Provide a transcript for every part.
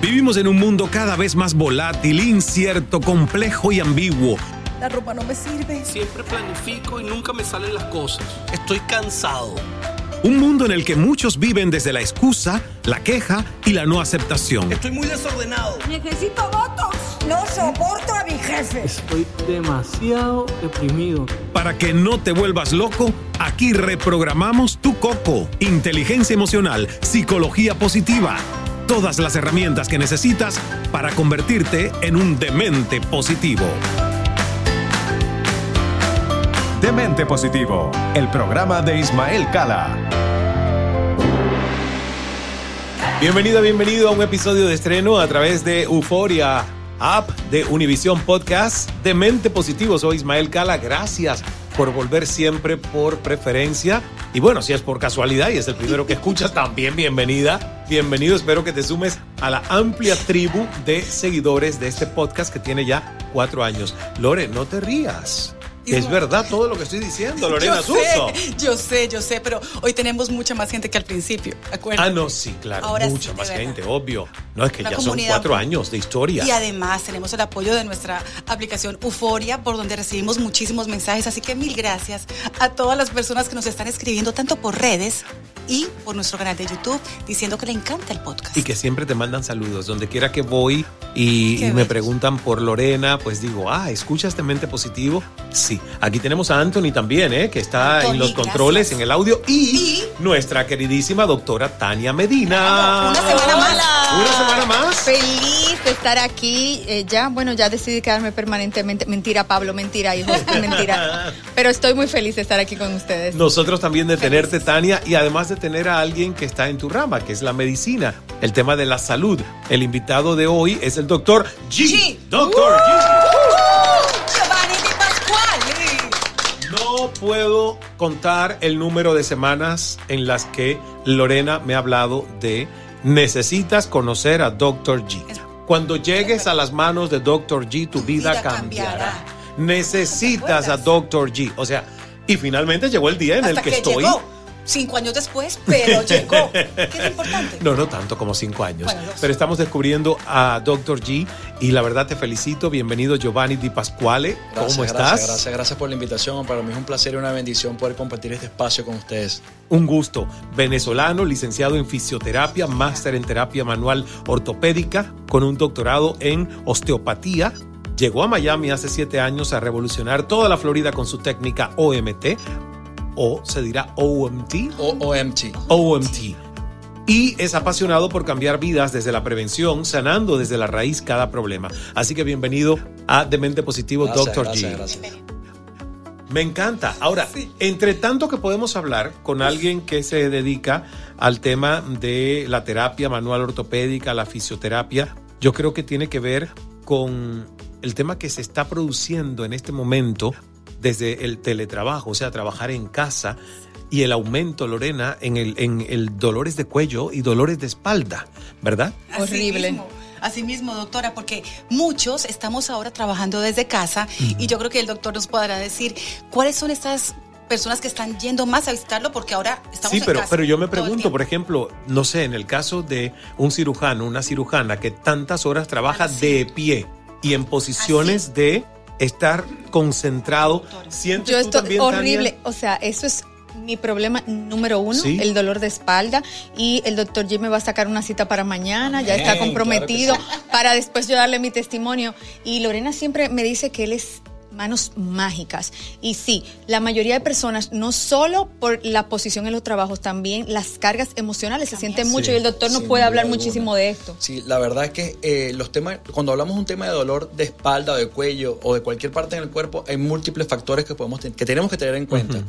Vivimos en un mundo cada vez más volátil, incierto, complejo y ambiguo. La ropa no me sirve. Siempre planifico y nunca me salen las cosas. Estoy cansado. Un mundo en el que muchos viven desde la excusa, la queja y la no aceptación. Estoy muy desordenado. Necesito votos. No soporto a mi jefe. Estoy demasiado deprimido. Para que no te vuelvas loco, aquí reprogramamos tu coco. Inteligencia emocional, psicología positiva. Todas las herramientas que necesitas para convertirte en un demente positivo. Demente Positivo, el programa de Ismael Cala. Bienvenido, bienvenido a un episodio de estreno a través de Euforia, app de Univision Podcast. Demente Positivo, soy Ismael Cala. Gracias por volver siempre por preferencia. Y bueno, si es por casualidad y es el primero que escuchas, también bienvenida. Bienvenido, espero que te sumes a la amplia tribu de seguidores de este podcast que tiene ya cuatro años. Lore, no te rías. Es verdad todo lo que estoy diciendo, Lorena yo sé, yo sé, yo sé, pero hoy tenemos mucha más gente que al principio, ¿acuerdas? Ah, no, sí, claro, Ahora mucha sí, más de verdad. gente, obvio. No, es que ya son cuatro años de historia. Y además tenemos el apoyo de nuestra aplicación Euforia, por donde recibimos muchísimos mensajes. Así que mil gracias a todas las personas que nos están escribiendo, tanto por redes y por nuestro canal de YouTube, diciendo que le encanta el podcast. Y que siempre te mandan saludos. Donde quiera que voy y, me preguntan por Lorena, pues digo, ah, ¿escuchas Mente Positivo? Sí. Aquí tenemos a Anthony también, ¿eh? que está en los controles, gracias. en el audio. Y, Y- nuestra queridísima doctora Tania Medina. Una semana más. Una semana más. Feliz de estar aquí. eh, ya, bueno, ya decidí quedarme permanentemente. Mentira, Pablo, mentira, mentira. Pero estoy muy feliz de estar aquí con ustedes. Nosotros también de tenerte, Tania, y además de tener a alguien que está en tu rama, que es la medicina, el tema de la salud. El invitado de hoy es el doctor G. G. Doctor Giovanni puedo contar el número de semanas en las que Lorena me ha hablado de necesitas conocer a Doctor G. Cuando llegues a las manos de Doctor G, tu vida, vida cambiará. cambiará. Necesitas ¿Te a? Doctor G. O sea, y finalmente llegó el día en el que, que, estoy. llegó. Cinco años después, pero llegó. ¿Qué es importante? No, no tanto como cinco años. Bueno. Pero estamos descubriendo a Dr. G y la verdad te felicito. Bienvenido Giovanni Di Pasquale. Gracias, ¿Cómo estás? Gracias, gracias, gracias por la invitación. Para mí es un placer y una bendición poder compartir este espacio con ustedes. Un gusto. Venezolano, licenciado en fisioterapia, máster en terapia manual ortopédica, con un doctorado en osteopatía. Llegó a Miami hace siete años a revolucionar toda la Florida con su técnica OMT, o se dirá OMT. O OMT. OMT. Y es apasionado por cambiar vidas desde la prevención, sanando desde la raíz cada problema. Así que bienvenido a Demente Positivo, Gracias, Dr. gracias, G. gracias. Me encanta. Ahora, entre tanto que podemos hablar con alguien que se dedica al tema de la terapia manual ortopédica, la fisioterapia, yo creo que tiene que ver con el tema que se está produciendo en este momento desde el teletrabajo, o sea, trabajar en casa y el aumento, Lorena, en el, en el dolores de cuello y dolores de espalda, ¿verdad? Así Horrible. mismo, Así mismo, doctora, porque muchos estamos ahora trabajando desde casa y yo creo que el doctor nos podrá decir cuáles son estas personas que están yendo más a visitarlo porque ahora estamos Sí, en pero, casa pero yo me pregunto, por ejemplo, no sé, en el caso de un cirujano, una cirujana que tantas horas trabaja Así. de pie y en posiciones de estar concentrado. ¿sientes Yo tú estoy también, horrible. Tania? O sea, eso es mi problema número uno, Sí. el dolor de espalda. Y el doctor G me va a sacar una cita para mañana, ya está comprometido claro para después yo darle mi testimonio. Y Lorena siempre me dice que él es manos mágicas. Y sí, la mayoría de personas, no solo por la posición en los trabajos, también las cargas emocionales se sienten mucho Sí, y el doctor nos puede hablar alguna. muchísimo de esto. Sí, la verdad es que eh, los temas, cuando hablamos de un tema de dolor de espalda o de cuello o de cualquier parte en el cuerpo, hay múltiples factores que podemos ten- que tenemos que tener en cuenta.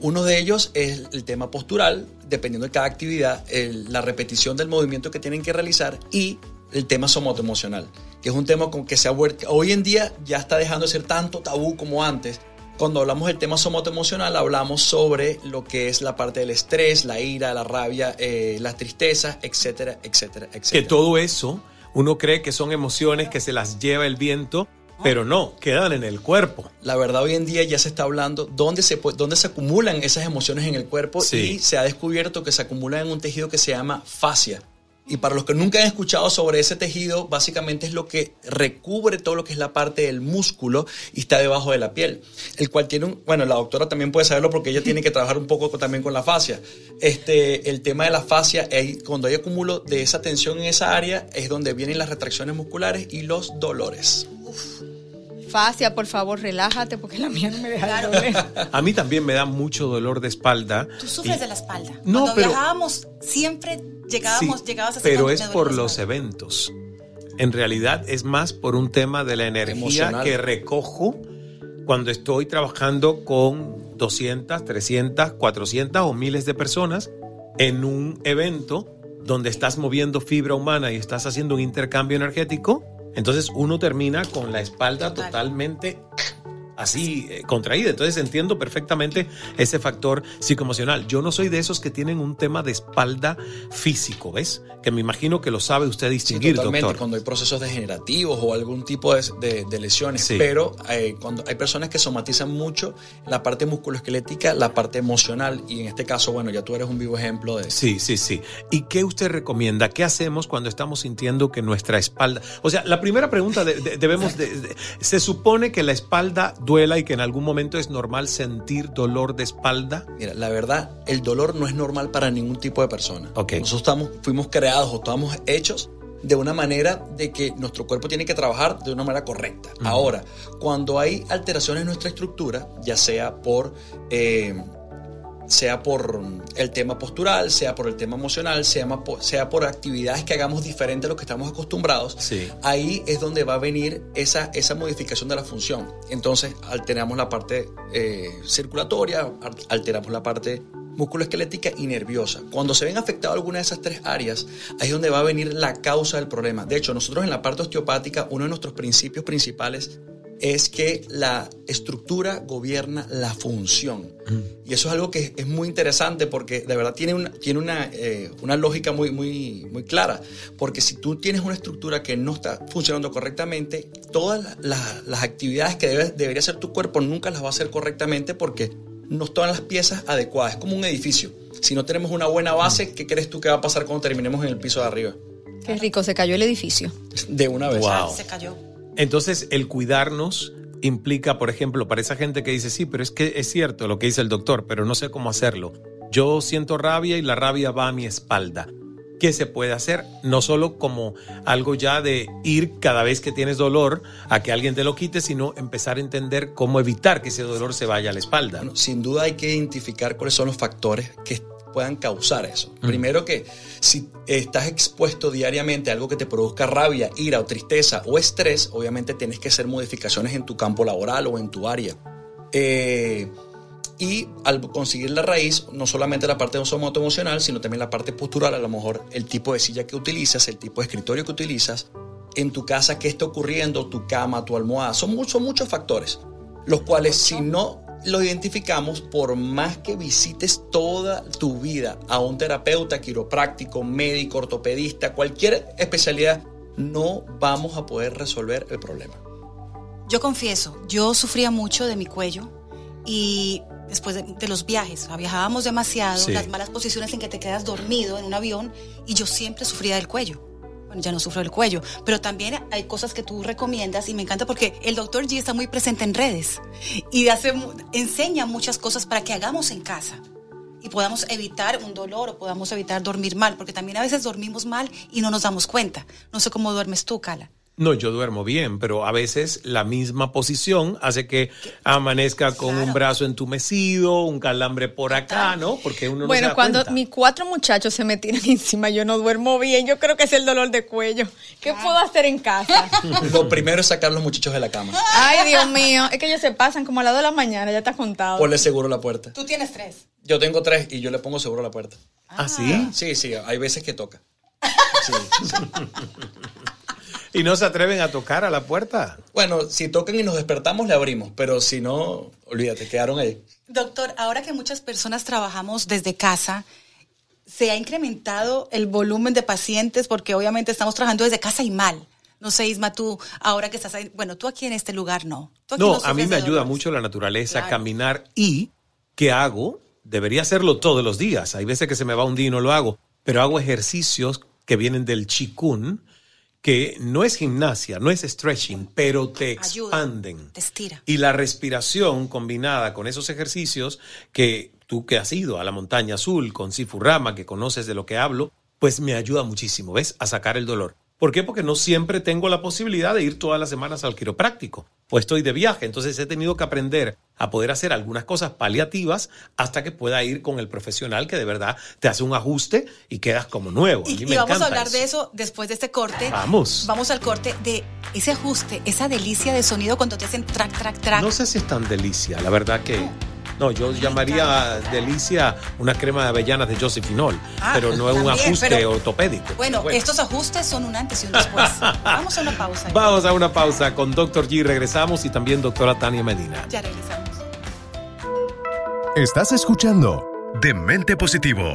Uno de ellos es el tema postural, dependiendo de cada actividad, el- la repetición del movimiento que tienen que realizar y el tema somotoemocional, que es un tema con que se ha vuelto, hoy en día ya está dejando de ser tanto tabú como antes. Cuando hablamos del tema somotoemocional, hablamos sobre lo que es la parte del estrés, la ira, la rabia, eh, las tristezas, etcétera, etcétera, etcétera. Que todo eso uno cree que son emociones que se las lleva el viento, pero no, quedan en el cuerpo. La verdad hoy en día ya se está hablando dónde se, dónde se acumulan esas emociones en el cuerpo Sí. y se ha descubierto que se acumulan en un tejido que se llama fascia. Y para los que nunca han escuchado sobre ese tejido, básicamente es lo que recubre todo lo que es la parte del músculo y está debajo de la piel. El cual tiene un, bueno, la doctora también puede saberlo porque ella tiene que trabajar un poco también con la fascia. Este, el tema de la fascia, cuando hay acumulo de esa tensión en esa área, es donde vienen las retracciones musculares y los dolores. Fascia, por favor, relájate porque la mía no me deja de doler. A mí también me da mucho dolor de espalda. Tú sufres y- de la espalda. No, Cuando pero- viajábamos, siempre llegábamos, Sí, llegabas a pero es por los eventos. En realidad es más por un tema de la energía Emocional. que recojo cuando estoy trabajando con 200, 300, 400 o miles de personas en un evento donde estás moviendo fibra humana y estás haciendo un intercambio energético. Entonces uno termina con la espalda Total. totalmente así eh, contraída. Entonces entiendo perfectamente ese factor psicoemocional. Yo no soy de esos que tienen un tema de espalda físico, ¿ves? Que me imagino que lo sabe usted Sí, distinguir, totalmente, doctor. cuando hay procesos degenerativos o algún tipo de, de- de lesiones. Sí. Pero eh, cuando hay personas que somatizan mucho la parte musculoesquelética, la parte emocional, y en este caso, bueno, ya tú eres un vivo ejemplo de eso. Sí, sí, sí. ¿Y qué usted recomienda? ¿Qué hacemos cuando estamos sintiendo que nuestra espalda... O sea, la primera pregunta de- de- debemos... de- de- se supone que la espalda duela y que en algún momento es normal sentir dolor de espalda. Mira, la verdad, el dolor no es normal para ningún tipo de persona. Ok. Nosotros estamos, fuimos creados o estamos hechos de una manera de que nuestro cuerpo tiene que trabajar de una manera correcta. Ahora, cuando hay alteraciones en nuestra estructura, ya sea por... eh, sea por el tema postural, sea por el tema emocional, sea, ma- po- sea por actividades que hagamos diferente a lo que estamos acostumbrados, Sí. ahí es donde va a venir esa, esa modificación de la función. Entonces, alteramos la parte eh, circulatoria, al- alteramos la parte musculoesquelética y nerviosa. Cuando se ven afectadas alguna de esas tres áreas, ahí es donde va a venir la causa del problema. De hecho, nosotros en la parte osteopática, uno de nuestros principios principales es que la estructura gobierna la función. Y eso es algo que es muy interesante porque de verdad tiene una, tiene una, eh, una lógica muy, muy, muy clara. Porque si tú tienes una estructura que no está funcionando correctamente, todas la- la- las actividades que debe- debería hacer tu cuerpo nunca las va a hacer correctamente porque no están las piezas adecuadas. Es como un edificio. Si no tenemos una buena base, ¿qué crees tú que va a pasar cuando terminemos en el piso de arriba? Qué rico, se cayó el edificio. De una vez. Wow. Se cayó. Entonces, el cuidarnos implica, por ejemplo, para esa gente que dice, sí, pero es que es cierto lo que dice el doctor, pero no sé cómo hacerlo. Yo siento rabia y la rabia va a mi espalda. ¿Qué se puede hacer? No solo como algo ya de ir cada vez que tienes dolor a que alguien te lo quite, sino empezar a entender cómo evitar que ese dolor se vaya a la espalda. Sin duda hay que identificar cuáles son los factores que puedan causar eso. Primero que si estás expuesto diariamente a algo que te produzca rabia, ira o tristeza o estrés, obviamente tienes que hacer modificaciones en tu campo laboral o en tu área. Eh, y al conseguir la raíz, no solamente la parte somoto emocional, sino también la parte postural, a lo mejor el tipo de silla que utilizas, el tipo de escritorio que utilizas, en tu casa qué está ocurriendo, tu cama, tu almohada, son muchos, muchos factores, los cuales si no lo identificamos, por más que visites toda tu vida a un terapeuta, quiropráctico, médico, ortopedista, cualquier especialidad, no vamos a poder resolver el problema. Yo confieso, yo sufría mucho de mi cuello y después de, de los viajes, o sea, viajábamos demasiado, Sí. las malas posiciones en que te quedas dormido en un avión y yo siempre sufría del cuello. Bueno, ya no sufro del cuello, pero también hay cosas que tú recomiendas y me encanta porque el doctor G está muy presente en redes y hace, enseña muchas cosas para que hagamos en casa y podamos evitar un dolor o podamos evitar dormir mal, porque también a veces dormimos mal y no nos damos cuenta. No sé cómo duermes tú, Cala. No, yo duermo bien, pero a veces la misma posición hace que amanezca con un brazo entumecido, un calambre por acá, ¿no? Porque uno no Bueno, se da cuando cuenta. mis cuatro muchachos se me tiran encima, yo no duermo bien. Yo creo que es el dolor de cuello. ¿Qué puedo hacer en casa? Lo primero es sacar a los muchachos de la cama. Ay, Dios mío. Es que ellos se pasan como a las 2 de la mañana, ya está contado. Ponle seguro a la puerta. Tú tienes tres. Yo tengo tres y yo le pongo seguro a la puerta. ¿Ah, sí? Sí, sí, hay veces que toca. Sí, sí. ¿Y no se atreven a tocar a la puerta? Bueno, si tocan y nos despertamos, le abrimos, pero si no, olvídate, quedaron ahí. Doctor, ahora que muchas personas trabajamos desde casa, ¿se ha incrementado el volumen de pacientes? Porque obviamente estamos trabajando desde casa y mal. No sé, Isma, tú, ahora que estás ahí, bueno, tú aquí en este lugar no. Tú aquí No, a mí me ayuda dolores. mucho la naturaleza, Claro. caminar y ¿qué hago? Debería hacerlo todos los días. Hay veces que se me va un día y no lo hago, pero hago ejercicios que vienen del chikun, que no es gimnasia, no es stretching, pero te Ayuda, expanden. te estira. Y la respiración combinada con esos ejercicios que tú que has ido a la montaña azul con Sifurama, que conoces de lo que hablo, pues me ayuda muchísimo, ¿ves? A sacar el dolor. ¿Por qué? Porque no siempre tengo la posibilidad de ir todas las semanas al quiropráctico. O estoy de viaje, entonces he tenido que aprender a poder hacer algunas cosas paliativas hasta que pueda ir con el profesional que de verdad te hace un ajuste y quedas como nuevo. A mí Y, me y vamos a hablar de eso después de este corte. Vamos. Vamos al corte de ese ajuste, esa delicia de sonido cuando te hacen track, track, track. No sé si es tan delicia, la verdad que. No, yo llamaría delicia una crema de avellanas de Josefinol, Ah, pero no es un ajuste pero- ortopédico. Bueno, estos ajustes son un antes y un después. Vamos a una pausa. Vamos a una pausa con Dr. G, regresamos y también doctora Tania Medina. Ya regresamos. Estás escuchando Demente Positivo,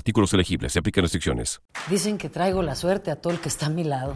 artículos elegibles. Se aplican restricciones. Dicen que traigo la suerte a todo el que está a mi lado.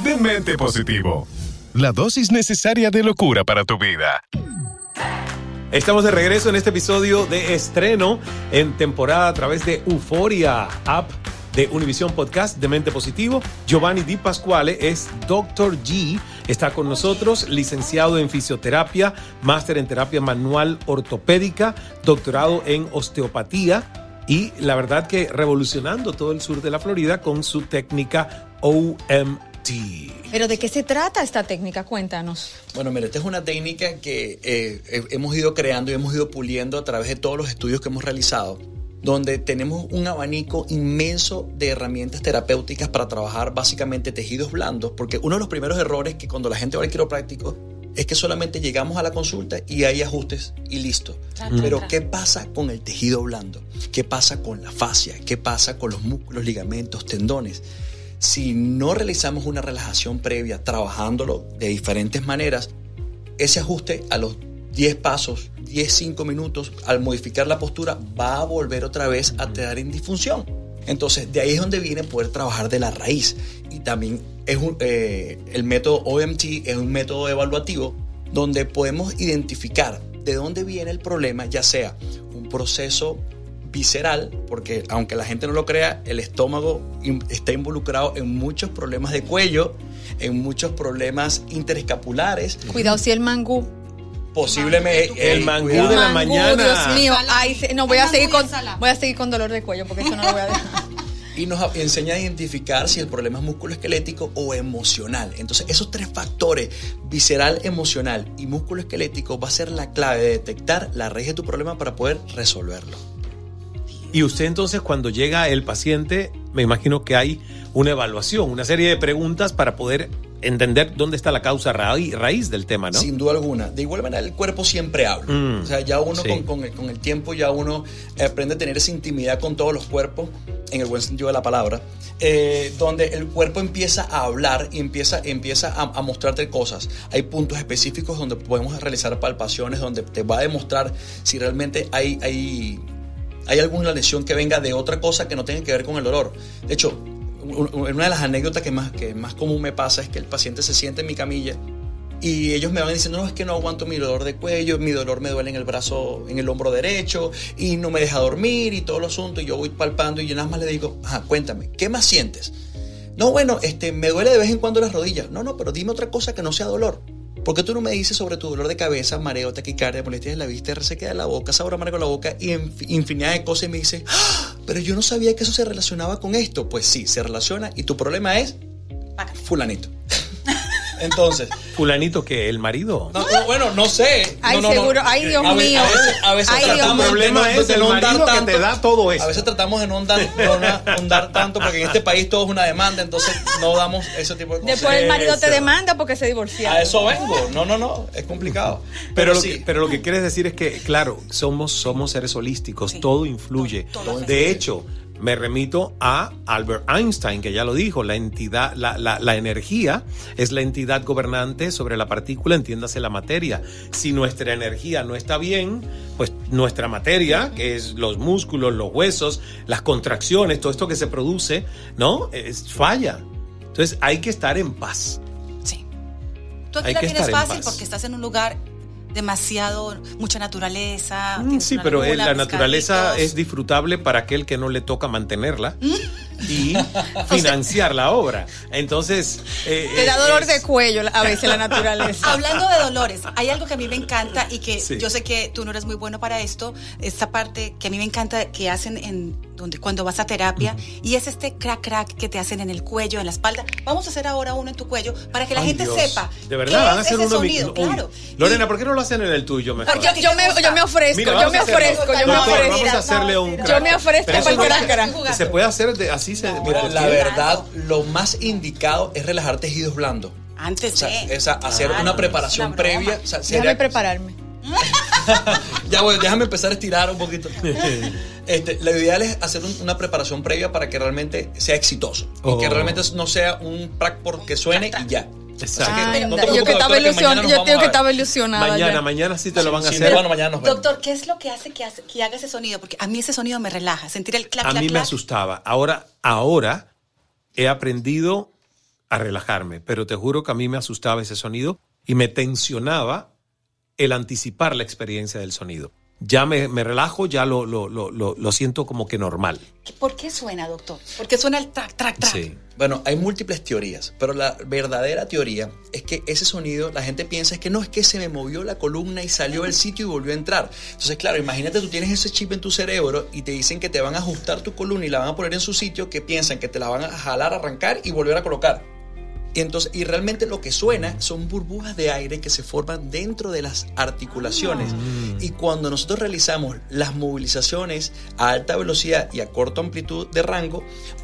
Demente Positivo, la dosis necesaria de locura para tu vida. Estamos de regreso en este episodio de estreno en temporada a través de Euforia App de Univision Podcast de Mente Positivo. Giovanni Di Pasquale es Dr. G, está con nosotros, licenciado en fisioterapia, máster en terapia manual ortopédica, doctorado en osteopatía y la verdad que revolucionando todo el sur de la Florida con su técnica Pero ¿de qué se trata esta técnica? Cuéntanos. Bueno, mira, esta es una técnica que eh, he- hemos ido creando y hemos ido puliendo a través de todos los estudios que hemos realizado, donde tenemos un abanico inmenso de herramientas terapéuticas para trabajar básicamente tejidos blandos, porque uno de los primeros errores que cuando la gente va al quiropráctico es que solamente llegamos a la consulta y hay ajustes y listo. Pero ¿qué pasa con el tejido blando? ¿Qué pasa con la fascia? ¿Qué pasa con los músculos, ligamentos, tendones? Si no realizamos una relajación previa trabajándolo de diferentes maneras, ese ajuste a los 10 pasos, 10, 5 minutos, al modificar la postura, va a volver otra vez a quedar en disfunción. Entonces, de ahí es donde viene poder trabajar de la raíz. Y también es eh, el método OMT es un método evaluativo donde podemos identificar de dónde viene el problema, ya sea un proceso visceral, porque aunque la gente no lo crea, el estómago in- está involucrado en muchos problemas de cuello, en muchos problemas interescapulares. Cuidado si el mangú. Posiblemente El mangú de la Mangú, mañana. Dios mío. Ay, no, voy a seguir con voy a seguir con dolor de cuello porque eso no lo voy a dejar. y nos enseña a identificar si el problema es musculoesquelético o emocional. Entonces, esos tres factores, visceral, emocional y musculoesquelético, va a ser la clave de detectar la raíz de tu problema para poder resolverlo. Y usted entonces cuando llega el paciente, me imagino que hay una evaluación, una serie de preguntas para poder entender dónde está la causa raíz, raíz del tema, ¿no? Sin duda alguna. De igual manera, el cuerpo siempre habla. Mm, o sea, ya uno sí. con, con el, con el tiempo, ya uno aprende a tener esa intimidad con todos los cuerpos, en el buen sentido de la palabra, eh, donde el cuerpo empieza a hablar y empieza, empieza a, a mostrarte cosas. Hay puntos específicos donde podemos realizar palpaciones, donde te va a demostrar si realmente hay, hay, hay alguna lesión que venga de otra cosa que no tenga que ver con el dolor. De hecho, una de las anécdotas que más, que más común me pasa es que el paciente se siente en mi camilla y ellos me van diciendo, no, es que no aguanto mi dolor de cuello, mi dolor me duele en el brazo, en el hombro derecho, y no me deja dormir y todo el asunto. Y yo voy palpando y yo nada más le digo, ajá, cuéntame, ¿qué más sientes? No, bueno, este, me duele de vez en cuando las rodillas. No, no, pero dime otra cosa que no sea dolor. ¿Por qué tú no me dices sobre tu dolor de cabeza, mareo, taquicardia, molestias en la vista, resequedad de la boca, sabor amargo en la boca y infinidad de cosas? Y me dice, "Ah, pero yo no sabía que eso se relacionaba con esto. Pues sí, se relaciona y tu problema es fulanito. Entonces, Fulanito que el marido. no, no, bueno, no sé. Ay, No, no, no. seguro. Ay, Dios a ve- mío. A veces, a veces Ay, Dios tratamos mío. de El problema no- es de el no dar marido que tanto. te da todo eso. A veces tratamos de no dar, no na- no dar tanto porque en este país todo es una demanda, entonces no damos ese tipo de cosas. Después el marido te demanda porque se divorciaron. A eso vengo. No, no, no. Es complicado. Pero, lo sí. que, pero lo que quieres decir es que, claro, somos, somos seres holísticos, todo influye. de hecho, me remito a Albert Einstein, que ya lo dijo, la entidad, la, la- la energía es la entidad gobernante sobre la partícula, entiéndase la materia. Si nuestra energía no está bien, pues nuestra materia, que es los músculos, los huesos, las contracciones, todo esto que se produce, ¿no? Es, falla. Entonces hay que estar en paz. Tú aquí Hay la que tienes fácil porque estás en un lugar demasiado, mucha naturaleza. Mm, Sí, pero eh, la naturaleza es disfrutable para aquel que no le toca mantenerla Mm. Y financiar la obra. Entonces, eh, Te da eh, dolor es- de cuello a veces la naturaleza. Hablando de dolores, hay algo que a mí me encanta y que Sí. yo sé que tú no eres muy bueno para esto, esta parte que a mí me encanta que hacen en donde cuando vas a terapia y es este crack crack que te hacen en el cuello, en la espalda. Vamos a hacer ahora uno en tu cuello para que la Ay, gente Dios. sepa. De verdad, qué van a hacer ese uno en mi- sonido, Uy. claro. Lorena, ¿por qué no lo hacen en el tuyo mejor? Yo, yo me, yo me ofrezco, Mira, yo me a hacerlo. ofrezco, yo me ofrezco. Vamos a hacerle un Yo me ofrezco para el crack crack. Se puede hacer de, así se. Mira, la verdad, lo más indicado es relajar tejidos blandos. Antes O sea, de. esa- hacer Claro, una preparación una previa. o sea, Déjame sería- prepararme. ya voy, déjame empezar a estirar un poquito. Este, lo ideal es hacer un- una preparación previa para que realmente sea exitoso. Oh. Y que realmente no sea un prac porque suene y ya. Exacto. No te Anda, yo que estaba doctora, que ilusion- mañana nos yo a que estaba ilusionada. Mañana, ya. mañana sí te lo van a Sí, hacer. bueno, mañana nos vemos. Doctor, ¿qué es lo que hace que, hace que haga ese sonido? Porque a mí ese sonido me relaja. Sentir el clac, a clac, mí me asustaba. Ahora, ahora he aprendido a relajarme, pero te juro que a mí me asustaba ese sonido y me tensionaba el anticipar la experiencia del sonido. Ya me, me relajo, ya lo, lo, lo, lo, lo siento como que normal. ¿Por qué suena, doctor? Porque suena el track, track, track. Sí. Bueno, hay múltiples teorías, pero la verdadera teoría es que ese sonido, la gente piensa es que no es que se me movió la columna y salió del sitio y volvió a entrar. Entonces, claro, imagínate tú tienes ese chip en tu cerebro y te dicen que te van a ajustar tu columna y la van a poner en su sitio, que piensan que te la van a jalar, arrancar y volver a colocar. Y, entonces, y realmente lo que suena son burbujas de aire que se forman dentro de las articulaciones. Y cuando nosotros realizamos las movilizaciones a alta velocidad y a corta amplitud de rango,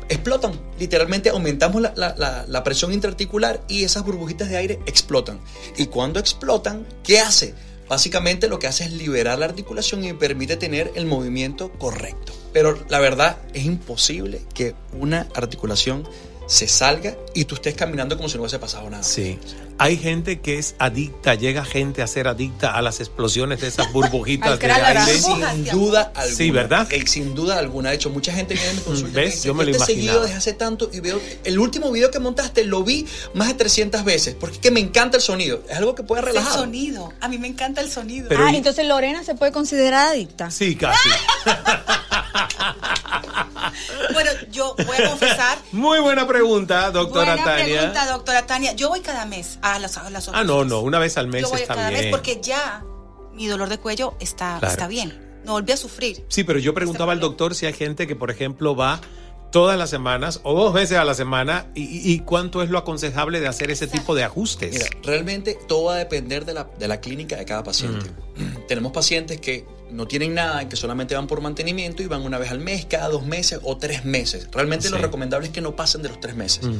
explotan. Literalmente aumentamos la, la- la- la presión intraarticular y esas burbujitas de aire explotan. Y cuando explotan, ¿qué hace? Básicamente lo que hace es liberar la articulación y permite tener el movimiento correcto. Pero la verdad es imposible que una articulación se salga y tú estés caminando como si no hubiese pasado nada. Sí. Hay gente que es adicta, llega gente a ser adicta a las explosiones de esas burbujitas de aire. Sin duda alguna. Sí, ¿verdad? Sin duda alguna. De hecho, mucha gente viene a mi consulta ¿Ves? Yo me lo te he seguido imaginaba. desde hace tanto y veo el último video que montaste lo vi más de 300 veces porque es que me encanta el sonido. Es algo que puede Es el relajar. sonido. A mí me encanta el sonido. Pero ah, y- entonces Lorena se puede considerar adicta. Sí, casi. Bueno, yo voy a confesar. Muy buena pregunta, doctora Buena Tania. pregunta, doctora Tania. Yo voy cada mes a las, a las Ah, no, no, una vez al mes Yo voy está cada bien. mes porque ya mi dolor de cuello está, Claro. está bien. No volví a sufrir. Sí, pero yo preguntaba al doctor si hay gente que, por ejemplo, va todas las semanas o dos veces a la semana y, y- y cuánto es lo aconsejable de hacer ese tipo de ajustes. Mira, realmente todo va a depender de la, de la clínica de cada paciente. Mm. Tenemos pacientes que no tienen nada, que solamente van por mantenimiento y van una vez al mes, cada dos meses o tres meses. Realmente lo recomendable es que no pasen de los tres meses. Mm.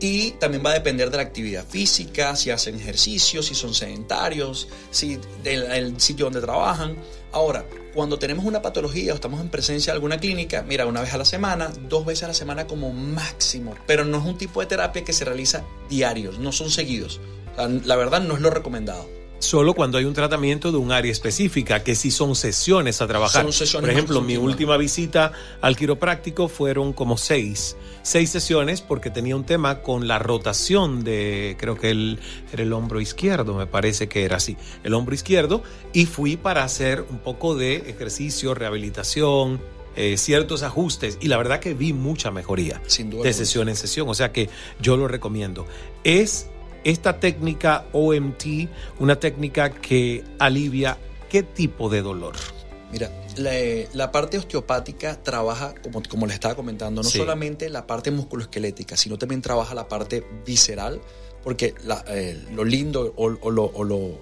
Y también va a depender de la actividad física, si hacen ejercicio, si son sedentarios, si del el sitio donde trabajan. Ahora, cuando tenemos una patología o estamos en presencia de alguna clínica, mira, una vez a la semana, dos veces a la semana como máximo, pero no es un tipo de terapia que se realiza diarios, no son seguidos. O sea, la verdad no es lo recomendado. Solo cuando hay un tratamiento de un área específica, que sí son sesiones a trabajar. Son sesiones Por ejemplo, mi última visita al quiropráctico fueron como seis. Seis sesiones porque tenía un tema con la rotación de, creo que el, era el hombro izquierdo, me parece que era así, el hombro izquierdo. Y fui para hacer un poco de ejercicio, rehabilitación, eh, ciertos ajustes. Y la verdad que vi mucha mejoría Sin duda de sesión en sesión. O sea que yo lo recomiendo. Es esta técnica OMT una técnica que alivia qué tipo de dolor. Mira, la, la parte osteopática trabaja, como, como les estaba comentando, no Sí. solamente la parte musculoesquelética, sino también trabaja la parte visceral, porque la- eh, lo lindo o, o lo, o lo-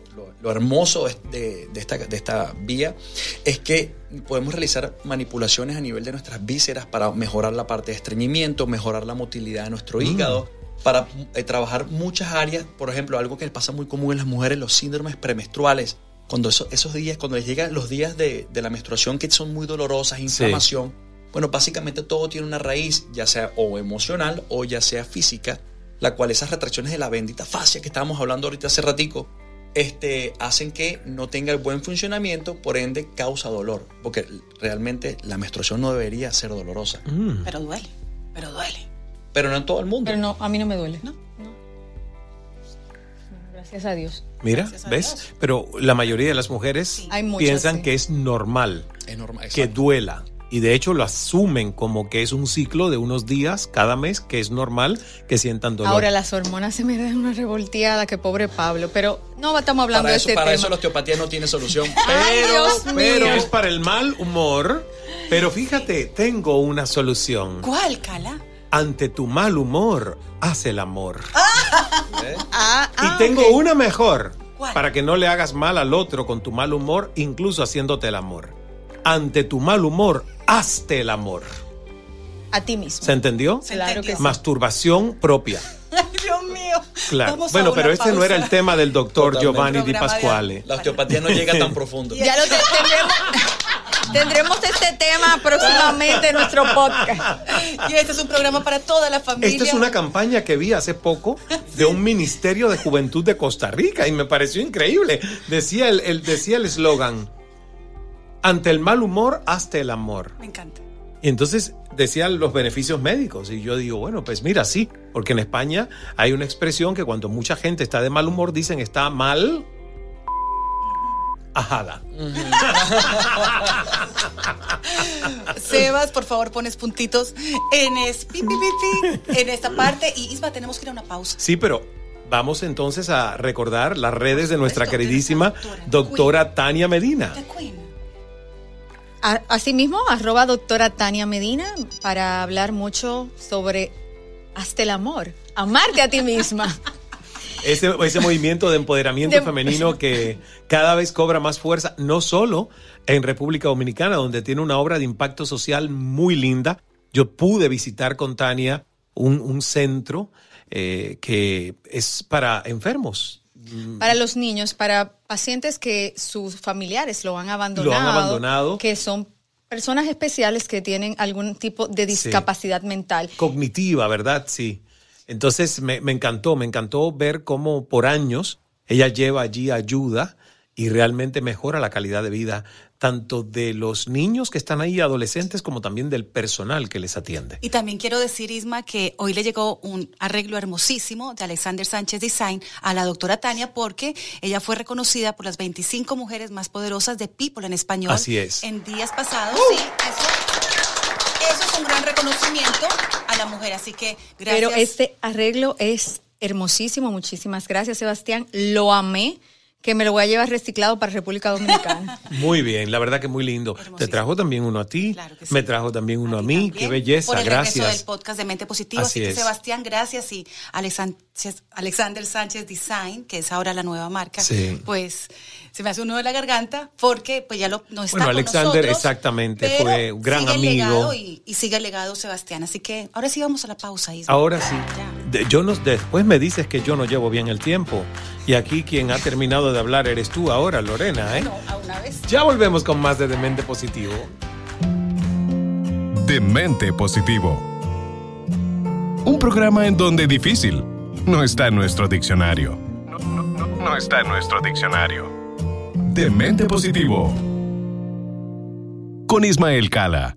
hermoso de, de esta, de esta vía es que podemos realizar manipulaciones a nivel de nuestras vísceras para mejorar la parte de estreñimiento, mejorar la motilidad de nuestro Mm. Para eh, trabajar muchas áreas, por ejemplo, algo que pasa muy común en las mujeres, los síndromes premenstruales. Cuando eso- esos días, cuando les llegan los días de, de la menstruación que son muy dolorosas, inflamación, bueno, básicamente todo tiene una raíz, ya sea o emocional o ya sea física, la cual esas retracciones de la bendita fascia que estábamos hablando ahorita hace ratico, este, hacen que no tenga el buen funcionamiento, por ende causa dolor, porque realmente la menstruación no debería ser dolorosa, Mm. Pero duele, pero duele. Pero no en todo el mundo. Pero no, a mí no me duele. No. Gracias a Dios. Mira, Gracias ¿ves? Dios. Pero la mayoría de las mujeres piensan sí. que es normal Es normal. que duela. Y de hecho lo asumen como que es un ciclo de unos días cada mes que es normal que sientan dolor. Ahora las hormonas se me dan una revolteada, que pobre Pablo. Pero no estamos hablando Para, de eso, este para tema. eso la osteopatía no tiene solución. Ay, pero mío. es para el mal humor. Pero fíjate, tengo una solución. ¿Cuál, Cala? Ante tu mal humor, haz el amor. ¿Eh? Ah, Y ah, tengo ok. una mejor. ¿Cuál? Para que no le hagas mal al otro con tu mal humor, incluso haciéndote el amor. Ante tu mal humor, hazte el amor. A ti mismo. ¿Se entendió? Se Claro entendió. que sí. Masturbación propia. Ay, Dios mío. Claro. Vamos Bueno, pero este no era el tema del doctor Totalmente. Giovanni Di Pasquale. La osteopatía no llega tan profundo. Ya lo te- tendremos. Este tema próximamente en nuestro podcast. Y este es un programa para toda la familia. Esta es una campaña que vi hace poco de un ministerio de juventud de Costa Rica y me pareció increíble. Decía el, el- decía el eslogan: Ante el mal humor, hazte el amor. Me encanta. Y entonces decían los beneficios médicos. Y yo digo, bueno, pues mira, sí, porque en España hay una expresión que cuando mucha gente está de mal humor dicen está mal. Ajada. Sebas, por favor, pones puntitos en, es, pi, pi, pi, pi, en esta parte. Y Isma, tenemos que ir a una pausa. Sí, pero vamos entonces a recordar las redes de nuestra queridísima doctora, doctora Tania Medina. The Queen. A- Asimismo, arroba doctora Tania Medina para hablar mucho sobre hasta el amor. Amarte a ti misma. Ese, ese movimiento de empoderamiento De- femenino que cada vez cobra más fuerza, no solo en República Dominicana, donde tiene una obra de impacto social muy linda. Yo pude visitar con Tania un, un centro eh, que es para enfermos. Para los niños, para pacientes que sus familiares lo han abandonado. abandonado. Que son personas especiales que tienen algún tipo de discapacidad mental. Cognitiva, ¿verdad? Sí. Entonces me, me encantó, me encantó ver cómo por años ella lleva allí ayuda y realmente mejora la calidad de vida tanto de los niños que están ahí, adolescentes, como también del personal que les atiende. Y también quiero decir, Isma, que hoy le llegó un arreglo hermosísimo de Alexander Sánchez Design a la doctora Tania porque ella fue reconocida por las 25 mujeres más poderosas de People en español. Así es. En días pasados, sí, eso, eso es un gran reconocimiento a la mujer. Así que gracias. Pero este arreglo es hermosísimo. Muchísimas gracias, Sebastián. Lo amé. Que me lo voy a llevar reciclado para República Dominicana. Muy bien, la verdad que muy lindo. Te trajo también uno a ti, sí. me trajo también uno a, mí. Qué belleza, Por el gracias. del podcast de Mente Positiva. Así Así, que. Sebastián, gracias. Y Alexan- Alexander Sánchez Design, que es ahora la nueva marca, Sí. pues se me hace un nudo de la garganta porque pues ya lo, no está Bueno, con Alexander nosotros, exactamente fue un gran sigue el amigo. legado y, y sigue el legado Sebastián. Así que ahora sí vamos a la pausa. Isma. Ahora sí. De- yo no, después me dices que yo no llevo bien el tiempo. Y aquí quien ha terminado de hablar eres tú ahora, Lorena. ¿eh? No, a una vez. Ya volvemos con más de Demente Positivo. Demente Positivo. Un programa en donde difícil no está en nuestro diccionario. No, no, no, no está en nuestro diccionario. Demente Positivo. Con Ismael Cala.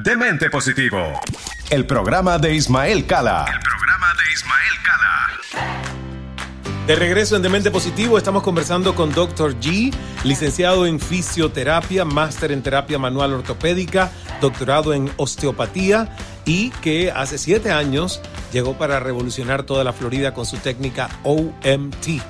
Demente Positivo. El programa de Ismael Cala. De regreso en Demente Positivo, estamos conversando con Dr. G, licenciado en fisioterapia, máster en terapia manual ortopédica, doctorado en osteopatía y que hace siete años llegó para revolucionar toda la Florida con su técnica OMT.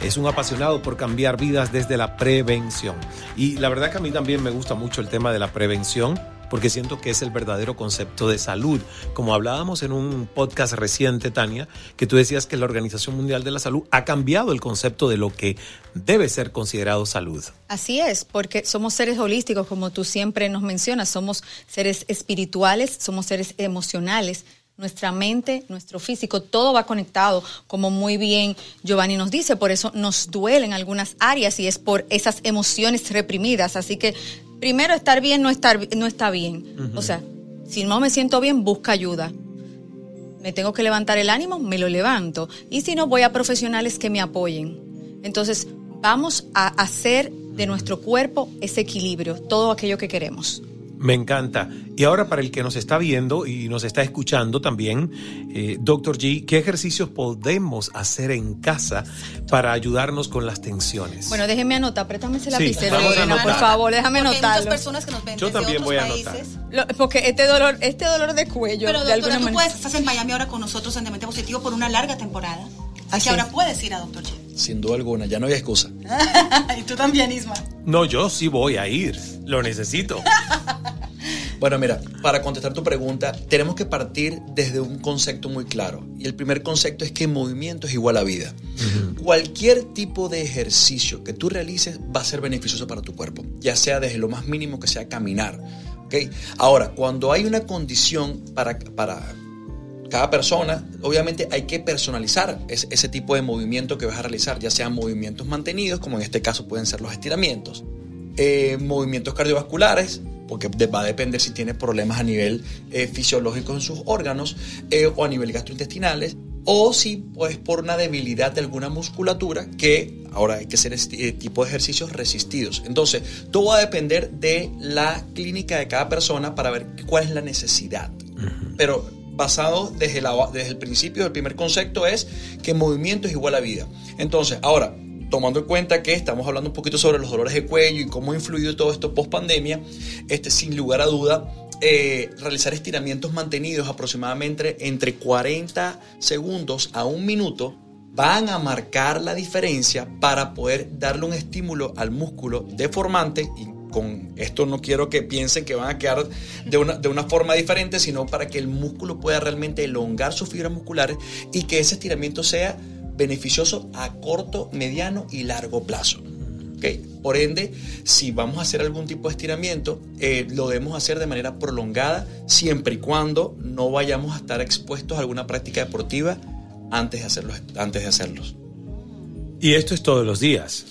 Es un apasionado por cambiar vidas desde la prevención. Y la verdad que a mí también me gusta mucho el tema de la prevención porque siento que es el verdadero concepto de salud. Como hablábamos en un podcast reciente, Tania, que tú decías que la Organización Mundial de la Salud ha cambiado el concepto de lo que debe ser considerado salud. Así es, porque somos seres holísticos, como tú siempre nos mencionas, somos seres espirituales, somos seres emocionales. Nuestra mente, nuestro físico, todo va conectado, como muy bien Giovanni nos dice, por eso nos duelen algunas áreas y es por esas emociones reprimidas. Así que primero estar bien no, estar, no está bien. O sea, si no me siento bien, busca ayuda. Me tengo que levantar el ánimo, me lo levanto. Y si no, voy a profesionales que me apoyen. Entonces, vamos a hacer de nuestro cuerpo ese equilibrio, todo aquello que queremos. Me encanta. Y ahora para el que nos está viendo y nos está escuchando también, eh, Doctor G, ¿qué ejercicios podemos hacer en casa para ayudarnos con las tensiones? Bueno, déjeme anotar, préstame ese Sí, lapicero, Lorena, por favor, déjame Porque hay muchas anotarlo. personas que nos ven Yo desde también otros voy a países. anotar. Lo- porque este dolor, este dolor de cuello, Pero de doctora, alguna tú manera. puedes, estás en Miami ahora con nosotros en Demente Positivo por una larga temporada. Así Así que ahora es. puedes ir a Doctor G. Sin duda alguna, ya no hay excusa. y tú también, Isma. No, yo sí voy a ir. Lo necesito. Bueno, mira, para contestar tu pregunta, tenemos que partir desde un concepto muy claro. Y el primer concepto es que movimiento es igual a vida. Cualquier tipo de ejercicio que tú realices va a ser beneficioso para tu cuerpo, ya sea desde lo más mínimo que sea caminar. ¿ok? Ahora, cuando hay una condición para, para cada persona, obviamente hay que personalizar ese, ese tipo de movimiento que vas a realizar, ya sean movimientos mantenidos, como en este caso pueden ser los estiramientos, eh, movimientos cardiovasculares, porque va a depender si tiene problemas a nivel eh, fisiológico en sus órganos eh, o a nivel gastrointestinales, o si pues por una debilidad de alguna musculatura que ahora hay que hacer este tipo de ejercicios resistidos. Entonces, todo va a depender de la clínica de cada persona para ver cuál es la necesidad. Pero basado desde, el principio, el primer concepto es que movimiento es igual a vida. Entonces, ahora, tomando en cuenta que estamos hablando un poquito sobre los dolores de cuello y cómo ha influido todo esto post pandemia, este, sin lugar a duda, eh, realizar estiramientos mantenidos aproximadamente entre 40 segundos a un minuto van a marcar la diferencia para poder darle un estímulo al músculo deformante con esto no quiero que piensen que van a quedar de una, de una forma diferente, sino para que el músculo pueda realmente elongar sus fibras musculares y que ese estiramiento sea beneficioso a corto, mediano y largo plazo. ¿ok? Por ende, si vamos a hacer algún tipo de estiramiento, eh, lo debemos hacer de manera prolongada, siempre y cuando no vayamos a estar expuestos a alguna práctica deportiva antes de hacerlos. Antes de hacerlos. Y esto es todos los días.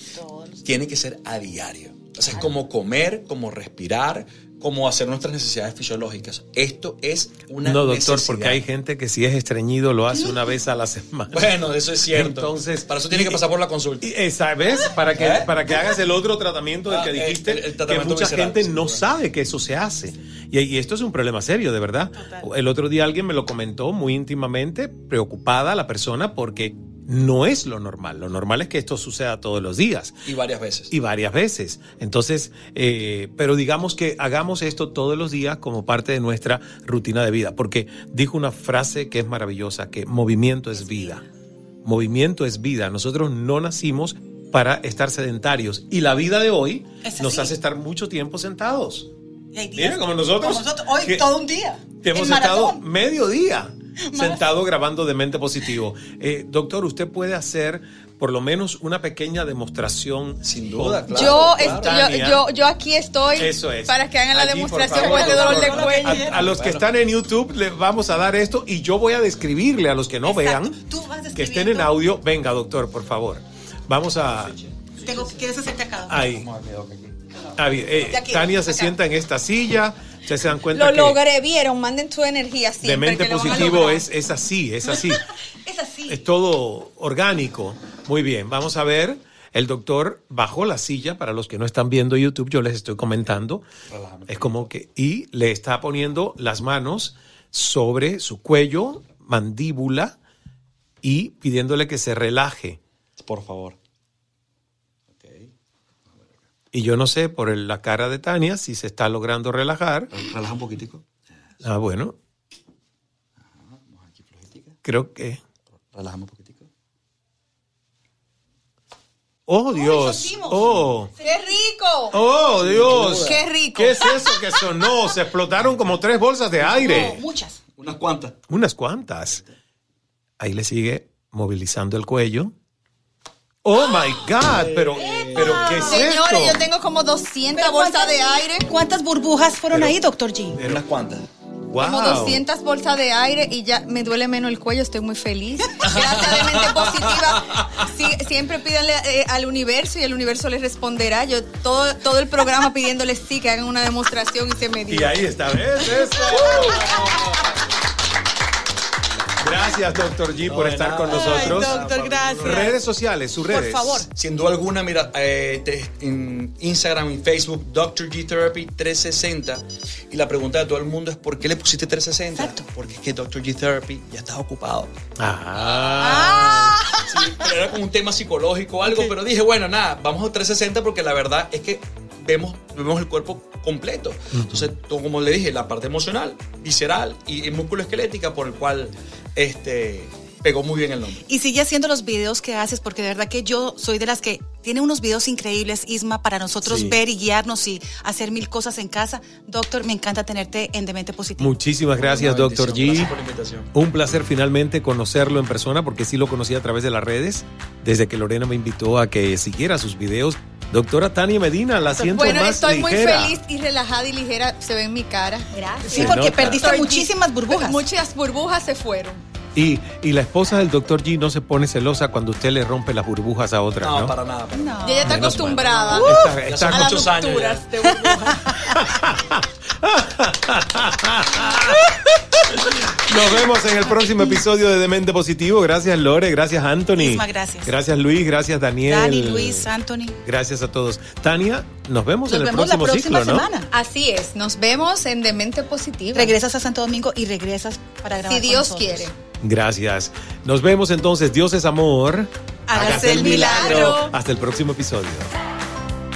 Tiene que ser a diario. O sea, es como comer, como respirar, como hacer nuestras necesidades fisiológicas. Esto es una No, doctor, necesidad. porque hay gente que si es estreñido lo hace una vez a la semana. Bueno, eso es cierto. Entonces, para eso tiene que pasar por la consulta. Y, ¿Sabes? Para que, ¿Eh? para que hagas el otro tratamiento del Ah, que dijiste, el- el que tratamiento mucha visceral, gente sí, no sabe que eso se hace. Y, y esto es un problema serio, de verdad. El otro día alguien me lo comentó muy íntimamente, preocupada la persona, porque no es lo normal. Lo normal es que esto suceda todos los días Y varias veces. y varias veces. Entonces, eh, pero digamos que hagamos esto todos los días como parte de nuestra rutina de vida, porque dijo una frase que es maravillosa, que movimiento es vida. Movimiento es vida. Nosotros no nacimos para estar sedentarios y la vida de hoy nos hace estar mucho tiempo sentados. Mira, como nosotros. como nosotros, hoy todo un día. Hemos estado medio día sentado grabando de mente positivo. Eh, doctor, usted puede hacer por lo menos una pequeña demostración. Sin duda, con- claro. yo, yo, yo, yo aquí estoy Eso es. para que hagan la Allí, demostración favor, con este dolor de cuello. A, a los que están en YouTube les vamos a dar esto y yo voy a describirle a los que no Exacto. vean, Tú vas que estén en audio. Venga, doctor, por favor. Vamos a... Tengo, ¿Quieres hacerte acá? Ahí. Ah, bien, eh, De aquí, Tania se acá. sienta en esta silla. Ustedes se dan cuenta Lo que logré, vieron, manden tu energía siempre. de mente que lo van a positivo es, es así, es así. Es así. Es todo orgánico. Muy bien, vamos a ver. El doctor bajó la silla, para los que no están viendo YouTube, yo les estoy comentando. Es como que, y le está poniendo las manos sobre su cuello, mandíbula, y pidiéndole que se relaje. Por favor. Y yo no sé por el- la cara de Tania si se está logrando relajar. Relaja un poquitico. Ah, bueno. Creo que. Relaja un poquitico. Oh, Dios. Oh. ¡Qué rico! Oh, Dios. ¡Qué rico! ¿Qué es eso que sonó? Se explotaron como tres bolsas de aire. No, muchas. Unas cuantas. Unas cuantas. Ahí le sigue movilizando el cuello. Oh my God, pero, pero ¿qué es Señores, esto? yo tengo como 200 Pero bolsas ¿cuántas- de aire. ¿Cuántas burbujas fueron ahí, doctor G? Unas cuantas. Como Wow. 200 bolsas de aire y ya me duele menos el cuello, estoy muy feliz. Gracias de mente positiva. Sí, siempre pídanle eh, al universo y el universo les responderá. Yo todo, todo el programa pidiéndoles sí que hagan una demostración y se me Y diga. ahí está, ¿ves? Eso. Gracias, doctor G, por estar nada. con nosotros. Ay, doctor, gracias. Redes sociales, sus redes. favor. Sin duda alguna, mira, eh, te- en Instagram y Facebook, Dr. G Therapy 360. Y la pregunta de todo el mundo es: ¿por qué le pusiste 360? Exacto. Porque es que Dr. G Therapy ya está ocupado. Ah. Sí, pero era como un tema psicológico o algo, pero dije, bueno, nada, vamos a 360 porque la verdad es que vemos, vemos el cuerpo completo. Entonces, to- como le dije, la parte emocional, visceral y, y músculo esquelética por el cual este, pegó muy bien el nombre. Y sigue haciendo los videos que haces, porque de verdad que yo soy de las que tiene unos videos increíbles, Isma, para nosotros Sí. ver y guiarnos y hacer mil cosas en casa. Doctor, me encanta tenerte en Demente Positivo. Muchísimas gracias, doctor bendición. Gracias G. por la invitación. Un placer finalmente conocerlo en persona porque sí lo conocí a través de las redes desde que Lorena me invitó a que siguiera sus videos. Doctora Tania Medina, la siento Bueno, más estoy muy feliz y relajada y ligera. Se ve en mi cara. Gracias. Sí, porque nota. perdiste Estoy- muchísimas burbujas. Muchas burbujas se fueron. Y, y la esposa del doctor G no se pone celosa cuando usted le rompe las burbujas a otra, No, ¿no? para nada. para nada. Y ella está Menos acostumbrada Está- Ya está son a las rupturas de burbujas. Nos vemos en el próximo episodio de Demente Positivo. Gracias, Lore. Gracias, Anthony. Isma, gracias. Gracias, Luis. Gracias, Daniel. Dani, Luis, Anthony. Gracias a todos. Tania, nos vemos Nos en el vemos la próximo próxima ciclo, ¿no? semana. Así es. Nos vemos en Demente Positiva. Regresas a Santo Domingo y regresas para grabar. Si con Dios nosotros. quiere. Gracias. Nos vemos entonces. Dios es amor. Hágase el milagro. Hasta el próximo episodio.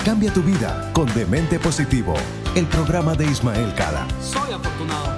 Cambia tu vida con Demente Positivo, el programa de Ismael Cala. Soy.